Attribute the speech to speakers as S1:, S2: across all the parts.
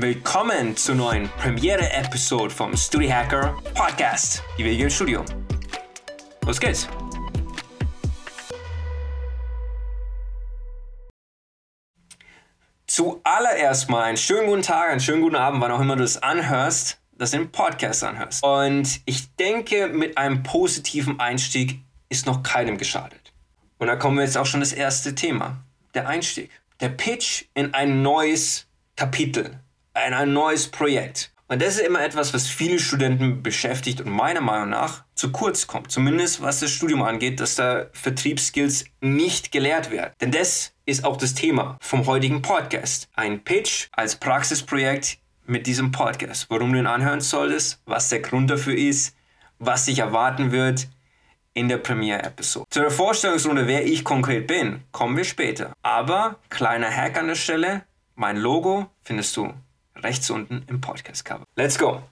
S1: Willkommen zur neuen Premiere-Episode vom Studio Hacker Podcast. Die Wege im Studio. Los geht's. Zuallererst mal einen schönen guten Tag, einen schönen guten Abend, wann auch immer du es anhörst, dass du den Podcast anhörst. Und ich denke, mit einem positiven Einstieg ist noch keinem geschadet. Und da kommen wir jetzt auch schon das erste Thema, der Einstieg. Der Pitch in ein neues Kapitel, in ein neues Projekt. Und das ist immer etwas, was viele Studenten beschäftigt und meiner Meinung nach zu kurz kommt. Zumindest was das Studium angeht, dass da Vertriebsskills nicht gelehrt werden. Denn das ist auch das Thema vom heutigen Podcast. Ein Pitch als Praxisprojekt mit diesem Podcast. Warum du ihn anhören solltest, was der Grund dafür ist, was dich erwarten wird in der Premiere-Episode. Zu der Vorstellungsrunde, wer ich konkret bin, kommen wir später. Aber kleiner Hack an der Stelle, mein Logo findest du rechts unten im Podcast-Cover. Let's go!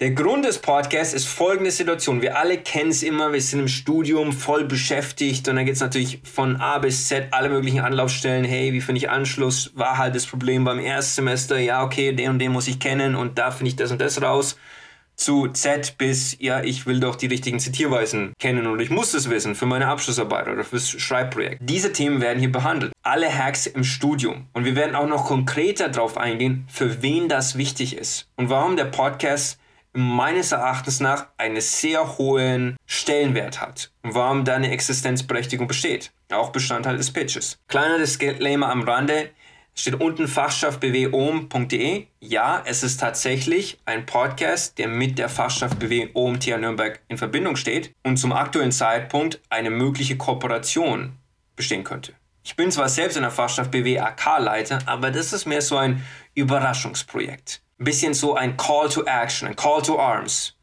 S1: Der Grund des Podcasts ist folgende Situation. Wir alle kennen es immer, wir sind im Studium voll beschäftigt und dann geht es natürlich von A bis Z alle möglichen Anlaufstellen. Hey, wie finde ich Anschluss? War halt das Problem beim Erstsemester. Ja, okay, den und den muss ich kennen und da finde ich das und das raus zu Z bis, ja, ich will doch die richtigen Zitierweisen kennen und ich muss das wissen für meine Abschlussarbeit oder fürs Schreibprojekt. Diese Themen werden hier behandelt. Alle Hacks im Studium. Und wir werden auch noch konkreter darauf eingehen, für wen das wichtig ist und warum der Podcast meines Erachtens nach einen sehr hohen Stellenwert hat und warum da eine Existenzberechtigung besteht. Auch Bestandteil des Pitches. Kleiner Disclaimer am Rande steht unten Fachschaft bwohm.de. Ja, es ist tatsächlich ein Podcast, der mit der Fachschaft BW OMT Nürnberg in Verbindung steht und zum aktuellen Zeitpunkt eine mögliche Kooperation bestehen könnte. Ich bin zwar selbst in der Fachschaft BW AK-Leiter, aber das ist mehr so ein Überraschungsprojekt. Ein bisschen so ein Call to Action, ein Call to Arms.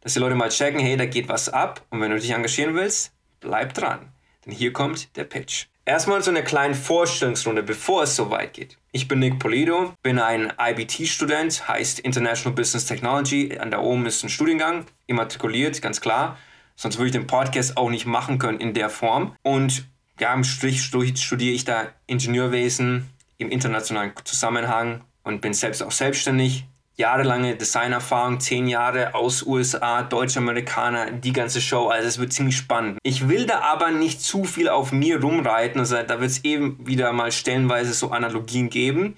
S1: Dass die Leute mal checken, hey, da geht was ab und wenn du dich engagieren willst, bleib dran. Denn hier kommt der Pitch. Erstmal so eine kleine Vorstellungsrunde, bevor es so weit geht. Ich bin Nick Polido, bin ein IBT-Student, heißt International Business Technology. An der oben ist ein Studiengang, immatrikuliert, ganz klar. Sonst würde ich den Podcast auch nicht machen können in der Form. Und ja, im Strich studiere ich da Ingenieurwesen im internationalen Zusammenhang und bin selbst auch selbstständig, jahrelange Designerfahrung, zehn Jahre aus USA, Deutsch-Amerikaner, die ganze Show. Also es wird ziemlich spannend. Ich will da aber nicht zu viel auf mir rumreiten. Also da wird es eben wieder mal stellenweise so Analogien geben.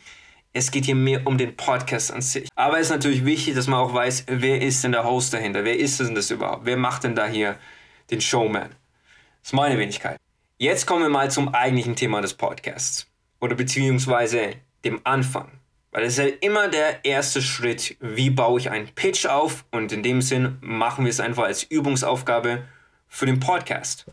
S1: Es geht hier mehr um den Podcast an sich. Aber es ist natürlich wichtig, dass man auch weiß, wer ist denn der Host dahinter? Wer ist denn das überhaupt? Wer macht denn da hier den Showman? Das ist meine Wenigkeit. Jetzt kommen wir mal zum eigentlichen Thema des Podcasts. Oder beziehungsweise dem Anfang. Weil es ist ja immer der erste Schritt, wie baue ich einen Pitch auf und in dem Sinn machen wir es einfach als Übungsaufgabe für den Podcast.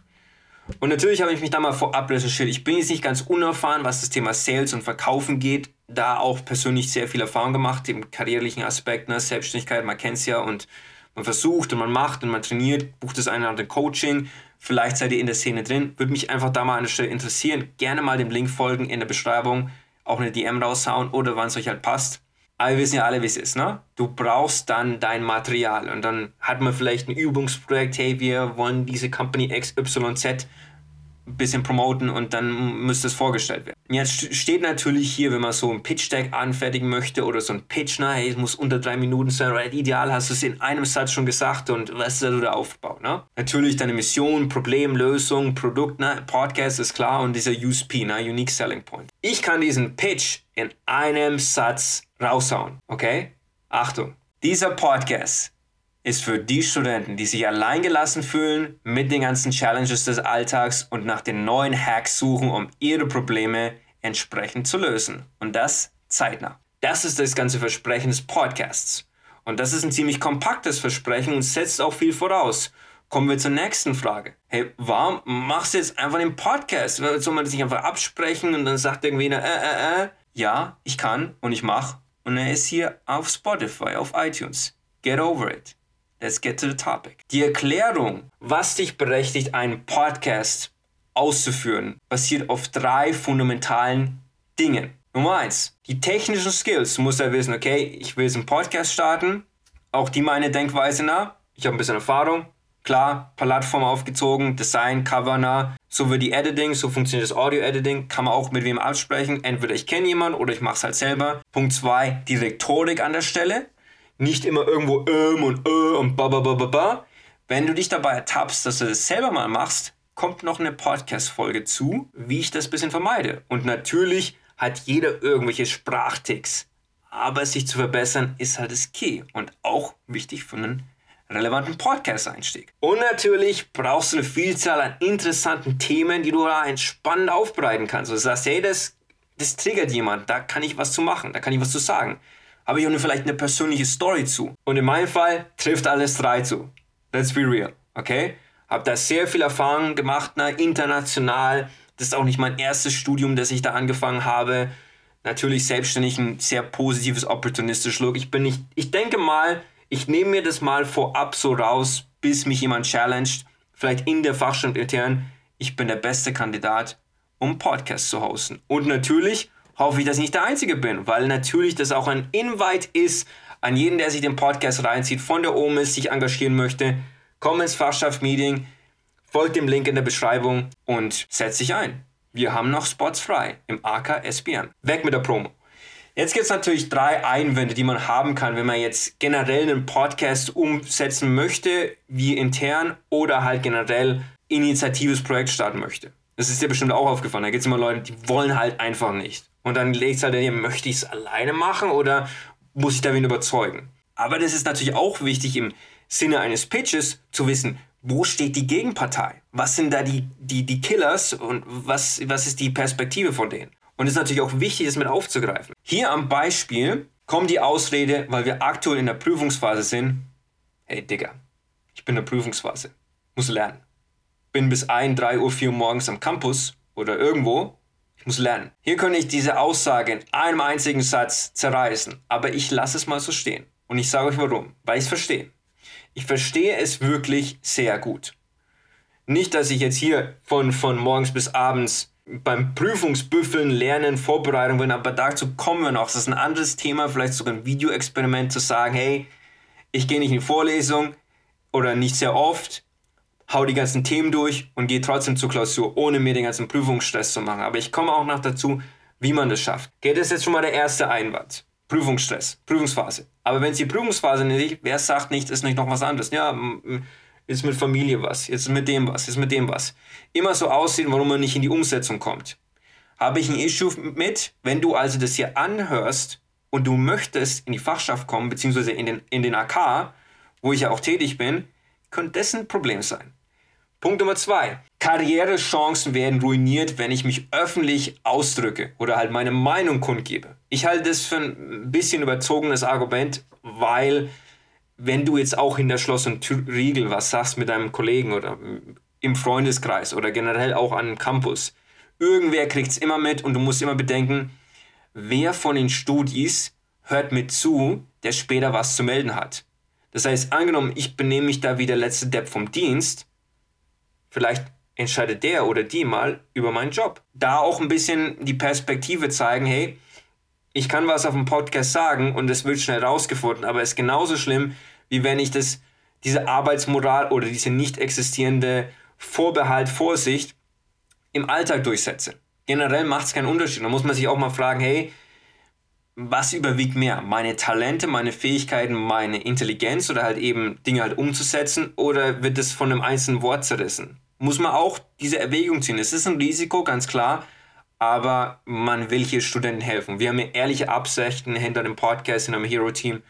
S1: Und natürlich habe ich mich da mal vorab recherchiert. Ich bin jetzt nicht ganz unerfahren, was das Thema Sales und Verkaufen geht. Da auch persönlich sehr viel Erfahrung gemacht im karrierlichen Aspekt, ne? Selbstständigkeit, man kennt es ja und man versucht und man macht und man trainiert, bucht das eine oder andere Coaching. Vielleicht seid ihr in der Szene drin. Würde mich einfach da mal an der Stelle interessieren. Gerne mal dem Link folgen in der Beschreibung auch eine DM raushauen oder wann es euch halt passt. Aber wir wissen ja alle, wie es ist, ne? Du brauchst dann dein Material und dann hat man vielleicht ein Übungsprojekt, hey, wir wollen diese Company XYZ ein bisschen promoten und dann müsste es vorgestellt werden. Jetzt steht natürlich hier, wenn man so ein Pitch-Deck anfertigen möchte oder so ein Pitch, na, hey, es muss unter drei Minuten sein, oder ideal hast du es in einem Satz schon gesagt und was ist der Aufbau, ne? Natürlich deine Mission, Problem, Lösung, Produkt, ne? Podcast ist klar und dieser USP, ne? Unique Selling Point. Ich kann diesen Pitch in einem Satz raushauen, okay? Achtung, dieser Podcast ist für die Studenten, die sich alleingelassen fühlen mit den ganzen Challenges des Alltags und nach den neuen Hacks suchen, um ihre Probleme entsprechend zu lösen. Und das zeitnah. Das ist das ganze Versprechen des Podcasts. Und das ist ein ziemlich kompaktes Versprechen und setzt auch viel voraus. Kommen wir zur nächsten Frage. Hey, warum machst du jetzt einfach den Podcast? Soll man das nicht einfach absprechen und dann sagt irgendwie einer, äh, äh, äh? Ja, ich kann und ich mach. Und er ist hier auf Spotify, auf iTunes. Get over it. Let's get to the topic. Die Erklärung, was dich berechtigt, einen Podcast auszuführen, basiert auf drei fundamentalen Dingen. Nummer eins, die technischen Skills. Du musst ja wissen, okay, ich will jetzt einen Podcast starten. Auch die meine Denkweise nach. Ich habe ein bisschen Erfahrung. Klar, Plattform aufgezogen, Design, Cover nah, so wird die Editing, so funktioniert das Audio-Editing, kann man auch mit wem absprechen. Entweder ich kenne jemanden oder ich mache es halt selber. Punkt 2, die Rhetorik an der Stelle. Nicht immer irgendwo ähm und äh und ba ba ba ba ba. Wenn du dich dabei ertappst, dass du das selber mal machst, kommt noch eine Podcast-Folge zu, wie ich das ein bisschen vermeide. Und natürlich hat jeder irgendwelche Sprachticks. Aber sich zu verbessern ist halt das Key und auch wichtig für einen relevanten Podcast-Einstieg. Und natürlich brauchst du eine Vielzahl an interessanten Themen, die du da entspannend aufbereiten kannst. Du sagst, hey, das, das triggert jemand, da kann ich was zu machen, da kann ich was zu sagen. Habe ich auch vielleicht eine persönliche Story zu. Und in meinem Fall trifft alles drei zu. Let's be real, okay? Habe da sehr viel Erfahrung gemacht, na, international. Das ist auch nicht mein erstes Studium, das ich da angefangen habe. Natürlich selbstständig ein sehr positives, opportunistisches Look. Ich bin nicht, ich denke mal, ich nehme mir das mal vorab so raus, bis mich jemand challenged, vielleicht in der Fachstunde intern, ich bin der beste Kandidat, um Podcast zu hosten. Und natürlich hoffe ich, dass ich nicht der Einzige bin, weil natürlich das auch ein Invite ist an jeden, der sich den Podcast reinzieht, von der OMIS sich engagieren möchte. Komm ins Fachschaft-Meeting, folgt dem Link in der Beschreibung und setz dich ein. Wir haben noch Spots frei im AK SBM. Weg mit der Promo. Jetzt gibt es natürlich drei Einwände, die man haben kann, wenn man jetzt generell einen Podcast umsetzen möchte, wie intern oder halt generell initiatives Projekt starten möchte. Das ist dir bestimmt auch aufgefallen. Da gibt es immer Leute, die wollen halt einfach nicht. Und dann legt es halt daneben, möchte ich es alleine machen oder muss ich da wen überzeugen? Aber das ist natürlich auch wichtig im Sinne eines Pitches zu wissen, wo steht die Gegenpartei? Was sind da die, die, die Killers und was, was ist die Perspektive von denen? Und es ist natürlich auch wichtig, das mit aufzugreifen. Hier am Beispiel kommt die Ausrede, weil wir aktuell in der Prüfungsphase sind. Hey Digga, ich bin in der Prüfungsphase, muss lernen. Bin bis 1, 3 Uhr, 4 Uhr morgens am Campus oder irgendwo. Muss lernen. Hier könnte ich diese Aussage in einem einzigen Satz zerreißen, aber ich lasse es mal so stehen. Und ich sage euch warum, weil ich es verstehe. Ich verstehe es wirklich sehr gut. Nicht, dass ich jetzt hier von, von morgens bis abends beim Prüfungsbüffeln, Lernen, Vorbereitung bin, aber dazu kommen wir noch. Das ist ein anderes Thema, vielleicht sogar ein Videoexperiment zu sagen, hey, ich gehe nicht in die Vorlesung oder nicht sehr oft, hau die ganzen Themen durch und gehe trotzdem zur Klausur, ohne mir den ganzen Prüfungsstress zu machen. Aber ich komme auch noch dazu, wie man das schafft. Okay, das ist jetzt schon mal der erste Einwand. Prüfungsstress, Prüfungsphase. Aber wenn es die Prüfungsphase nicht, wer sagt nicht, ist nicht noch was anderes? Ja, jetzt mit Familie was, jetzt mit dem was, jetzt mit dem was. Immer so aussehen, warum man nicht in die Umsetzung kommt. Habe ich ein Issue mit, wenn du also das hier anhörst und du möchtest in die Fachschaft kommen, beziehungsweise in den, in den AK, wo ich ja auch tätig bin, könnte das ein Problem sein. Punkt Nummer zwei. Karrierechancen werden ruiniert, wenn ich mich öffentlich ausdrücke oder halt meine Meinung kundgebe. Ich halte das für ein bisschen überzogenes Argument, weil wenn du jetzt auch hinter Schloss und Riegel was sagst mit deinem Kollegen oder im Freundeskreis oder generell auch an Campus, irgendwer kriegt es immer mit und du musst immer bedenken, wer von den Studis hört mit zu, der später was zu melden hat. Das heißt, angenommen, ich benehme mich da wie der letzte Depp vom Dienst, vielleicht entscheidet der oder die mal über meinen Job. Da auch ein bisschen die Perspektive zeigen, hey, ich kann was auf dem Podcast sagen und es wird schnell rausgefunden, aber es ist genauso schlimm, wie wenn ich das, diese Arbeitsmoral oder diese nicht existierende Vorbehalt, Vorsicht im Alltag durchsetze. Generell macht es keinen Unterschied. Da muss man sich auch mal fragen, hey, was überwiegt mehr? Meine Talente, meine Fähigkeiten, meine Intelligenz oder halt eben Dinge halt umzusetzen oder wird es von einem einzelnen Wort zerrissen? Muss man auch diese Erwägung ziehen. Es ist ein Risiko, ganz klar, aber man will hier Studenten helfen. Wir haben hier ehrliche Absichten hinter dem Podcast, in einem Hero-Team.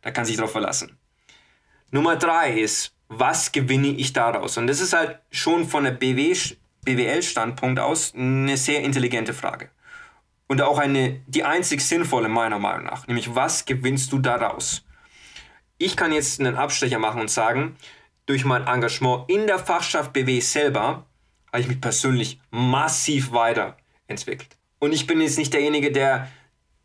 S1: Da kann sich drauf verlassen. Nummer drei ist, was gewinne ich daraus? Und das ist halt schon von der BWL-Standpunkt aus eine sehr intelligente Frage. Und auch eine, die einzig sinnvolle meiner Meinung nach. Nämlich, was gewinnst du daraus? Ich kann jetzt einen Abstecher machen und sagen, durch mein Engagement in der Fachschaft BW selber habe ich mich persönlich massiv weiter entwickelt. Und ich bin jetzt nicht derjenige, der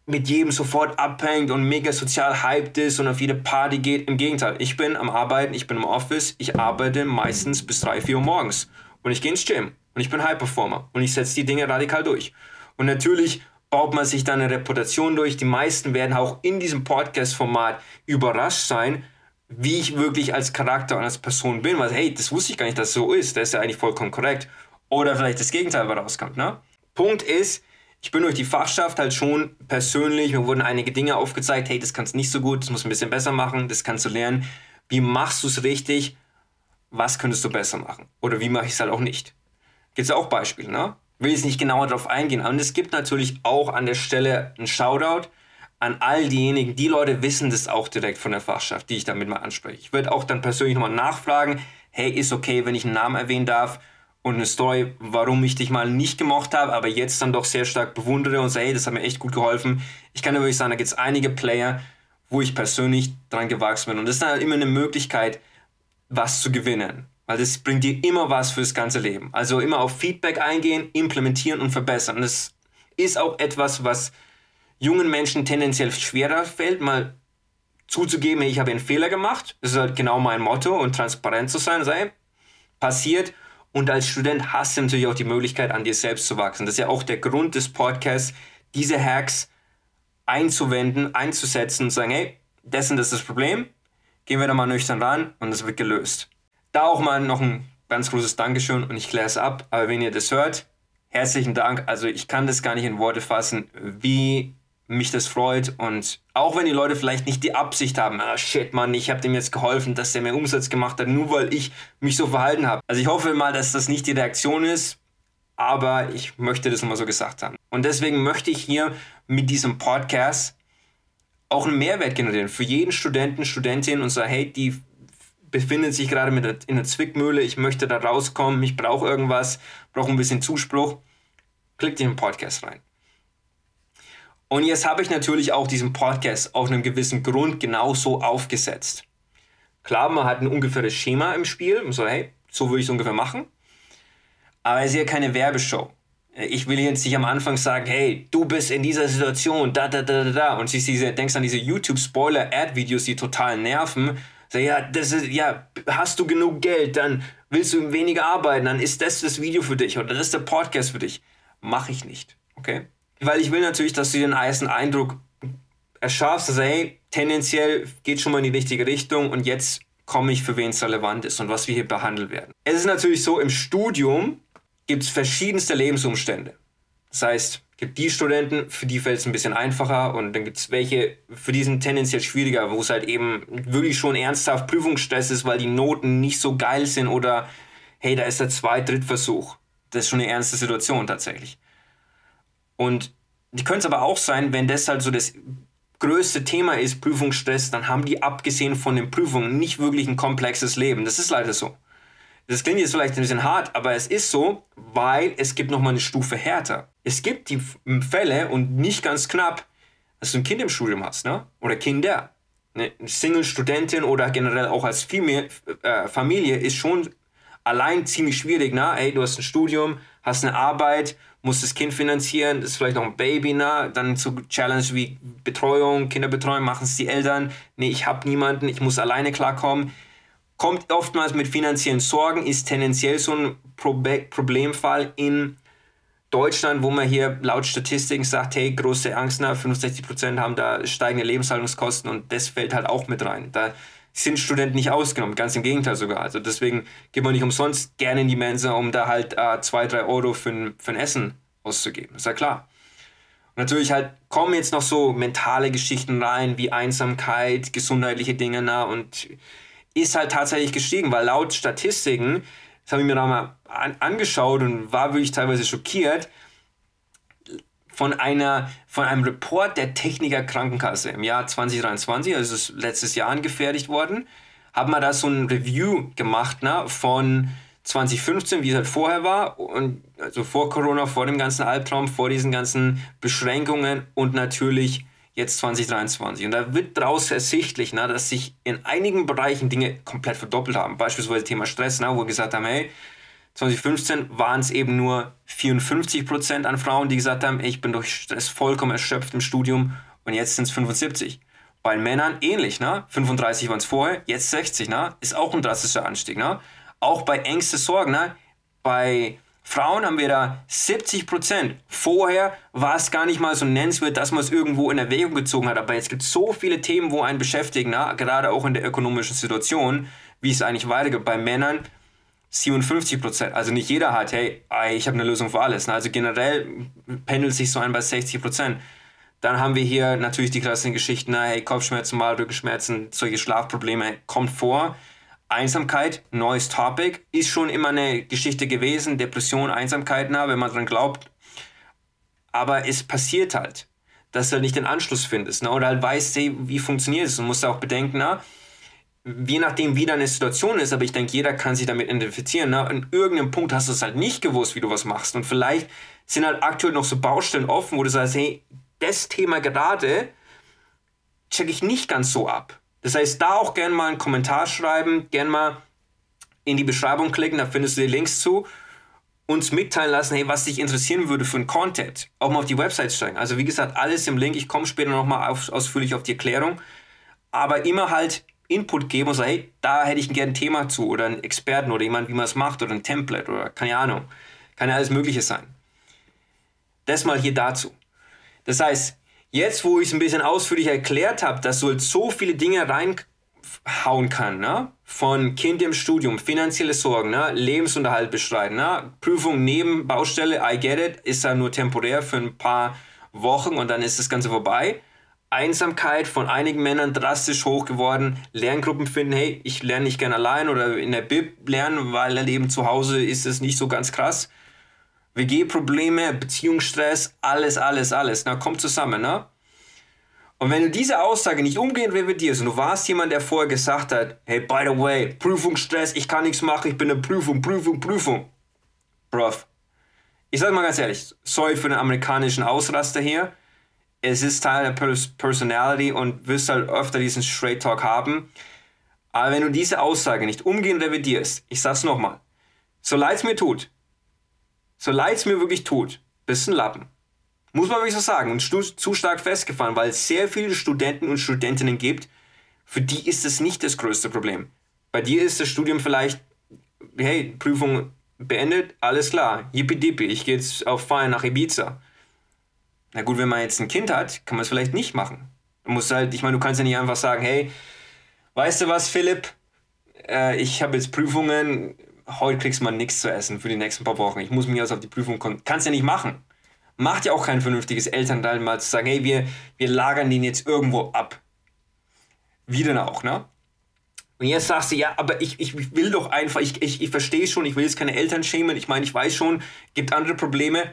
S1: mit jedem sofort abhängt und mega sozial hyped ist und auf jede Party geht. Im Gegenteil, ich bin am Arbeiten, ich bin im Office, ich arbeite meistens bis 3, 4 Uhr morgens. Und ich gehe ins Gym und ich bin High Performer und ich setze die Dinge radikal durch. Und natürlich baut man sich dann eine Reputation durch. Die meisten werden auch in diesem Podcast-Format überrascht sein, wie ich wirklich als Charakter und als Person bin, weil, hey, das wusste ich gar nicht, dass es so ist, das ist ja eigentlich vollkommen korrekt. Oder vielleicht das Gegenteil, was rauskommt. Ne? Punkt ist, ich bin durch die Fachschaft halt schon persönlich, mir wurden einige Dinge aufgezeigt, hey, das kannst du nicht so gut, das musst du ein bisschen besser machen, das kannst du lernen. Wie machst du es richtig? Was könntest du besser machen? Oder wie mache ich es halt auch nicht? Gibt es auch Beispiele, ne? Will jetzt nicht genauer darauf eingehen. Und es gibt natürlich auch an der Stelle einen Shoutout an all diejenigen, die Leute wissen das auch direkt von der Fachschaft, die ich damit mal anspreche. Ich würde auch dann persönlich nochmal nachfragen, hey, ist okay, wenn ich einen Namen erwähnen darf und eine Story, warum ich dich mal nicht gemocht habe, aber jetzt dann doch sehr stark bewundere und sage, hey, das hat mir echt gut geholfen. Ich kann wirklich sagen, da gibt es einige Player, wo ich persönlich dran gewachsen bin. Und das ist dann halt immer eine Möglichkeit, was zu gewinnen. Weil das bringt dir immer was fürs ganze Leben. Also immer auf Feedback eingehen, implementieren und verbessern. Das ist auch etwas, was jungen Menschen tendenziell schwerer fällt, mal zuzugeben, ich habe einen Fehler gemacht. Das ist halt genau mein Motto und transparent zu sein, sei passiert. Und als Student hast du natürlich auch die Möglichkeit, an dir selbst zu wachsen. Das ist ja auch der Grund des Podcasts, diese Hacks einzuwenden, einzusetzen und sagen, hey, und das ist das Problem, gehen wir da mal nüchtern ran und es wird gelöst. Da auch mal noch ein ganz großes Dankeschön und ich kläre es ab. Aber wenn ihr das hört, herzlichen Dank. Also ich kann das gar nicht in Worte fassen, wie mich das freut und auch wenn die Leute vielleicht nicht die Absicht haben, ah shit, Mann, ich habe dem jetzt geholfen, dass der mehr Umsatz gemacht hat, nur weil ich mich so verhalten habe. Also ich hoffe mal, dass das nicht die Reaktion ist, aber ich möchte das mal so gesagt haben. Und deswegen möchte ich hier mit diesem Podcast auch einen Mehrwert generieren für jeden Studenten, Studentin und so, hey, die befindet sich gerade mit in der Zwickmühle, ich möchte da rauskommen, ich brauche irgendwas, brauche ein bisschen Zuspruch. Klickt in den Podcast rein. Und jetzt habe ich natürlich auch diesen Podcast aus einem gewissen Grund genauso aufgesetzt. Klar, man hat ein ungefähres Schema im Spiel so, hey, so würde ich es ungefähr machen. Aber es ist ja keine Werbeshow. Ich will jetzt nicht am Anfang sagen, hey, du bist in dieser Situation, da, da, da, da, da. Und siehst diese, denkst an diese YouTube-Spoiler-Ad-Videos, die total nerven. Sag, ja, das ist, ja, hast du genug Geld, dann willst du weniger arbeiten, dann ist das das Video für dich oder das ist der Podcast für dich. Mache ich nicht, okay? Weil ich will natürlich, dass du den ersten Eindruck erschaffst, also hey, tendenziell geht schon mal in die richtige Richtung und jetzt komme ich, für wen es relevant ist und was wir hier behandelt werden. Es ist natürlich so, im Studium gibt es verschiedenste Lebensumstände. Das heißt, gibt die Studenten, für die fällt es ein bisschen einfacher und dann gibt es welche, für die sind tendenziell schwieriger, wo es halt eben wirklich schon ernsthaft Prüfungsstress ist, weil die Noten nicht so geil sind oder hey, da ist der Zweit-, Drittversuch. Das ist schon eine ernste Situation tatsächlich. Und die können es aber auch sein, wenn das halt so das größte Thema ist, Prüfungsstress, dann haben die abgesehen von den Prüfungen nicht wirklich ein komplexes Leben. Das ist leider so. Das klingt jetzt vielleicht ein bisschen hart, aber es ist so, weil es gibt nochmal eine Stufe härter. Es gibt die Fälle und nicht ganz knapp, dass du ein Kind im Studium hast, ne? Oder Kinder. Eine Single-Studentin oder generell auch als Familie, äh, Familie ist schon allein ziemlich schwierig, ne? Ey, du hast ein Studium, hast eine Arbeit muss das Kind finanzieren, ist vielleicht noch ein Baby, na, dann zu Challenge wie Betreuung, Kinderbetreuung, machen es die Eltern, nee, ich habe niemanden, ich muss alleine klarkommen. Kommt oftmals mit finanziellen Sorgen, ist tendenziell so ein Problemfall in Deutschland, wo man hier laut Statistiken sagt, hey, große Angst, na, 65% haben da steigende Lebenshaltungskosten und das fällt halt auch mit rein. Da sind Studenten nicht ausgenommen, ganz im Gegenteil sogar. Also deswegen geht man nicht umsonst gerne in die Mensa, um da halt äh, zwei, drei Euro für ein, für ein Essen auszugeben. Ist ja klar. Und natürlich halt kommen jetzt noch so mentale Geschichten rein, wie Einsamkeit, gesundheitliche Dinge, na, und ist halt tatsächlich gestiegen, weil laut Statistiken, das habe ich mir da mal an, angeschaut und war wirklich teilweise schockiert, von, einer, von einem Report der Techniker Krankenkasse im Jahr 2023, also ist letztes Jahr angefertigt worden, haben wir da so ein Review gemacht ne, von 2015, wie es halt vorher war, und also vor Corona, vor dem ganzen Albtraum, vor diesen ganzen Beschränkungen und natürlich jetzt 2023. Und da wird daraus ersichtlich, ne, dass sich in einigen Bereichen Dinge komplett verdoppelt haben. Beispielsweise Thema Stress, ne, wo wir gesagt haben, hey, 2015 waren es eben nur 54 Prozent an Frauen, die gesagt haben, ich bin durch Stress vollkommen erschöpft im Studium und jetzt sind es 75. Bei Männern ähnlich, ne? 35 waren es vorher, jetzt 60, ne? Ist auch ein drastischer Anstieg, ne? Auch bei Ängste, Sorgen, ne? Bei Frauen haben wir da 70 Prozent. Vorher war es gar nicht mal so nennenswert, dass man es irgendwo in Erwägung gezogen hat. Aber jetzt gibt es so viele Themen, wo einen beschäftigen, na? gerade auch in der ökonomischen Situation, wie es eigentlich weitergeht. Bei Männern 57 Prozent. Also nicht jeder hat, hey, ich habe eine Lösung für alles. Also generell pendelt sich so ein bei 60 Prozent. Dann haben wir hier natürlich die klassischen Geschichten, na, hey, Kopfschmerzen, mal Rückenschmerzen, solche Schlafprobleme kommt vor. Einsamkeit, neues Topic, ist schon immer eine Geschichte gewesen. Depression, Einsamkeit, na, wenn man dran glaubt. Aber es passiert halt, dass du halt nicht den Anschluss findest. Na, oder halt weißt, hey, wie funktioniert es. Und musst auch bedenken, na, je nachdem, wie deine Situation ist, aber ich denke, jeder kann sich damit identifizieren. Na, an irgendeinem Punkt hast du es halt nicht gewusst, wie du was machst. Und vielleicht sind halt aktuell noch so Baustellen offen, wo du sagst, hey, das Thema gerade checke ich nicht ganz so ab. Das heißt, da auch gerne mal einen Kommentar schreiben, gerne mal in die Beschreibung klicken, da findest du die Links zu. Uns mitteilen lassen, hey, was dich interessieren würde für einen Content. Auch mal auf die Website steigen. Also wie gesagt, alles im Link. Ich komme später nochmal ausführlich auf die Erklärung. Aber immer halt Input geben und sagen, hey, da hätte ich gerne ein Thema zu oder einen Experten oder jemand, wie man es macht oder ein Template oder keine Ahnung. Kann ja alles Mögliche sein. Das mal hier dazu. Das heißt, Jetzt, wo ich es ein bisschen ausführlich erklärt habe, dass du halt so viele Dinge reinhauen kann, ne? von Kind im Studium, finanzielle Sorgen, ne? Lebensunterhalt bestreiten, ne? Prüfung neben Baustelle, I get it, ist ja nur temporär für ein paar Wochen und dann ist das Ganze vorbei. Einsamkeit von einigen Männern drastisch hoch geworden. Lerngruppen finden, hey, ich lerne nicht gern allein oder in der Bib lernen, weil eben zu Hause ist es nicht so ganz krass. WG-Probleme, Beziehungsstress, alles, alles, alles. Na, kommt zusammen, ne? Und wenn du diese Aussage nicht umgehend revidierst und du warst jemand, der vorher gesagt hat, hey, by the way, Prüfungsstress, ich kann nichts machen, ich bin eine Prüfung, Prüfung, Prüfung. Bruv. Ich sag mal ganz ehrlich, sorry für den amerikanischen Ausraster hier. Es ist Teil der Pers Personality und wirst halt öfter diesen Straight Talk haben. Aber wenn du diese Aussage nicht umgehend revidierst, ich sag's nochmal, so leid es mir tut, so leid es mir wirklich tut, bist ein Lappen. Muss man wirklich so sagen. Und zu stark festgefahren, weil es sehr viele Studenten und Studentinnen gibt, für die ist es nicht das größte Problem. Bei dir ist das Studium vielleicht, hey, Prüfung beendet, alles klar, yippie ich gehe jetzt auf Feiern nach Ibiza. Na gut, wenn man jetzt ein Kind hat, kann man es vielleicht nicht machen. Du musst halt, ich meine, du kannst ja nicht einfach sagen, hey, weißt du was, Philipp, äh, ich habe jetzt Prüfungen, heute kriegst du mal nichts zu essen für die nächsten paar Wochen. Ich muss mich also auf die Prüfung kommen. Kannst ja nicht machen. Macht ja auch kein vernünftiges Elternteil mal zu sagen, hey, wir, wir lagern den jetzt irgendwo ab. Wie denn auch, ne? Und jetzt sagst du, ja, aber ich, ich will doch einfach, ich, ich, ich verstehe schon, ich will jetzt keine Eltern schämen, ich meine, ich weiß schon, gibt andere Probleme.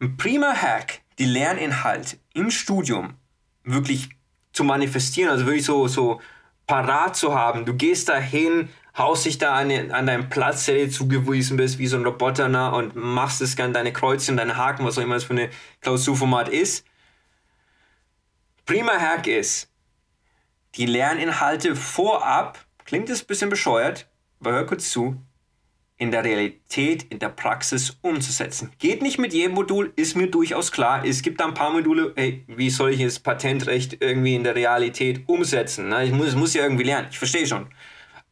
S1: Ein prima Hack, die Lerninhalt im Studium wirklich zu manifestieren, also wirklich so, so parat zu haben. Du gehst dahin, haust dich da an, an deinem Platz, der dir zugewiesen bist, wie so ein Roboter, na, und machst es gern deine Kreuzchen, deine Haken, was auch immer das für eine Klausurformat ist. Prima Hack ist, die Lerninhalte vorab, klingt es ein bisschen bescheuert, aber hör kurz zu, in der Realität, in der Praxis umzusetzen. Geht nicht mit jedem Modul, ist mir durchaus klar. Es gibt da ein paar Module, hey, wie soll ich das Patentrecht irgendwie in der Realität umsetzen? Na, ich muss, muss ja irgendwie lernen, ich verstehe schon.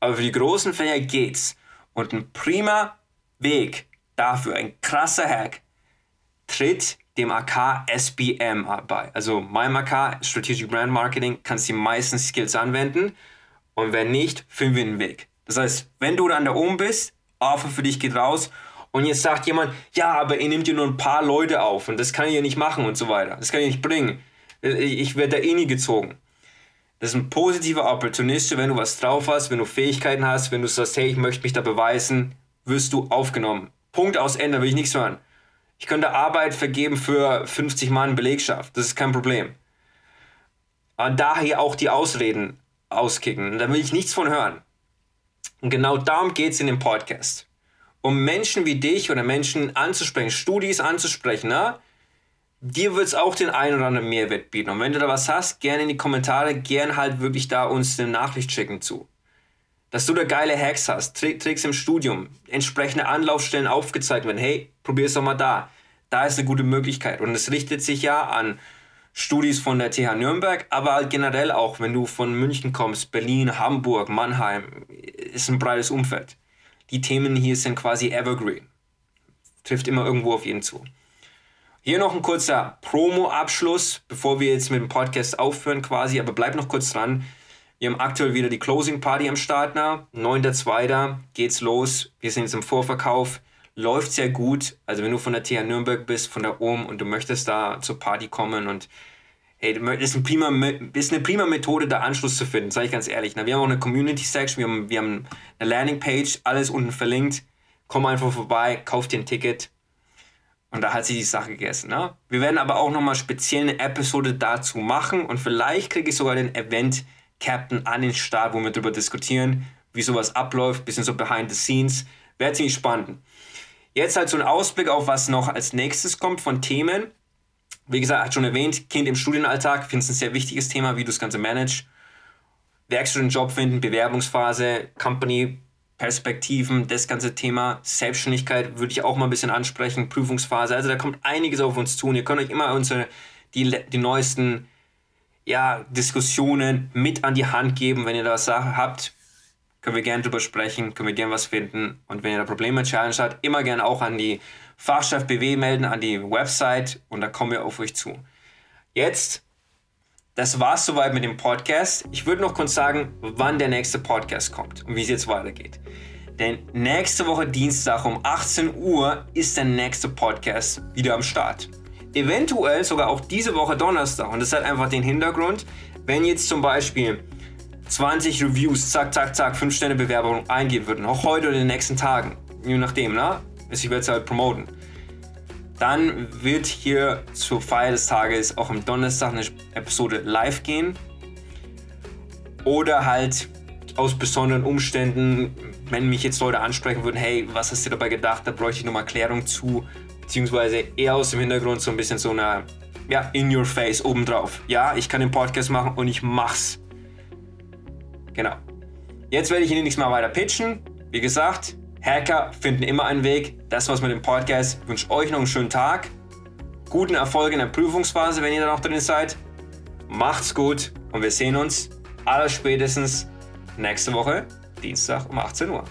S1: Aber für die großen Fächer geht's. Und ein prima Weg dafür, ein krasser Hack, tritt dem AK SBM bei. Also meinem AK, Strategic Brand Marketing, kannst die meisten Skills anwenden. Und wenn nicht, finden wir einen Weg. Das heißt, wenn du dann da oben bist, Offer für dich geht raus und jetzt sagt jemand, ja, aber ihr nehmt ja nur ein paar Leute auf und das kann ich ja nicht machen und so weiter. Das kann ich nicht bringen. Ich werde da eh nie gezogen. Das ist ein positiver Opportunist, wenn du was drauf hast, wenn du Fähigkeiten hast, wenn du sagst, hey, ich möchte mich da beweisen, wirst du aufgenommen. Punkt aus Ende, will ich nichts hören. Ich könnte Arbeit vergeben für 50 Mann Belegschaft, das ist kein Problem. Und daher auch die Ausreden auskicken, da will ich nichts von hören. Und genau darum geht es in dem Podcast. Um Menschen wie dich oder Menschen anzusprechen, Studis anzusprechen, ne? Dir wird es auch den einen oder anderen Mehrwert bieten. Und wenn du da was hast, gerne in die Kommentare, gern halt wirklich da uns eine Nachricht schicken zu. Dass du da geile Hacks hast, Tricks im Studium, entsprechende Anlaufstellen aufgezeigt werden. Hey, probier es doch mal da. Da ist eine gute Möglichkeit. Und es richtet sich ja an Studis von der TH Nürnberg, aber halt generell auch, wenn du von München kommst, Berlin, Hamburg, Mannheim, ist ein breites Umfeld. Die Themen hier sind quasi evergreen trifft immer irgendwo auf jeden zu. Hier noch ein kurzer Promo-Abschluss, bevor wir jetzt mit dem Podcast aufhören quasi, aber bleib noch kurz dran. Wir haben aktuell wieder die Closing Party am Start. 9.2. geht's los. Wir sind jetzt im Vorverkauf. Läuft sehr gut. Also wenn du von der TH Nürnberg bist, von der OM und du möchtest da zur Party kommen und hey, ist, ein prima, ist eine prima Methode, da Anschluss zu finden, sage ich ganz ehrlich. Wir haben auch eine Community Section, wir haben, wir haben eine Landing Page, alles unten verlinkt. Komm einfach vorbei, kauf dir ein Ticket und da hat sie die Sache gegessen. Ne? Wir werden aber auch nochmal speziell eine Episode dazu machen und vielleicht kriege ich sogar den Event Captain an den Start, wo wir darüber diskutieren, wie sowas abläuft, bisschen so behind the scenes. Wäre ziemlich spannend. Jetzt halt so ein Ausblick auf, was noch als nächstes kommt von Themen. Wie gesagt, hat schon erwähnt, Kind im Studienalltag, finde es ein sehr wichtiges Thema, wie du das Ganze managst. Werkstudentenjob finden, Bewerbungsphase, Company, Perspektiven, das ganze Thema Selbstständigkeit würde ich auch mal ein bisschen ansprechen, Prüfungsphase. Also da kommt einiges auf uns zu und ihr könnt euch immer unsere, die, die neuesten ja, Diskussionen mit an die Hand geben. Wenn ihr da was habt, können wir gerne drüber sprechen, können wir gerne was finden. Und wenn ihr da Probleme, Challenge habt, immer gerne auch an die Fachchef BW melden, an die Website und da kommen wir auf euch zu. Jetzt das war's soweit mit dem Podcast. Ich würde noch kurz sagen, wann der nächste Podcast kommt und wie es jetzt weitergeht. Denn nächste Woche Dienstag um 18 Uhr ist der nächste Podcast wieder am Start. Eventuell sogar auch diese Woche Donnerstag. Und das hat einfach den Hintergrund, wenn jetzt zum Beispiel 20 Reviews, zack, zack, zack, 5 Sterne Bewerbung eingehen würden, auch heute oder in den nächsten Tagen, je nachdem, ne? Ich werde es halt promoten dann wird hier zur Feier des Tages auch am Donnerstag eine Episode live gehen. Oder halt aus besonderen Umständen, wenn mich jetzt Leute ansprechen würden, hey, was hast du dabei gedacht, da bräuchte ich nochmal Klärung zu, beziehungsweise eher aus dem Hintergrund so ein bisschen so eine, ja, in your face obendrauf. Ja, ich kann den Podcast machen und ich mach's. Genau. Jetzt werde ich Ihnen nichts mehr weiter pitchen. Wie gesagt, Hacker finden immer einen Weg. Das war's mit dem Podcast. Ich wünsche euch noch einen schönen Tag. Guten Erfolg in der Prüfungsphase, wenn ihr da noch drin seid. Macht's gut und wir sehen uns aller spätestens nächste Woche, Dienstag um 18 Uhr.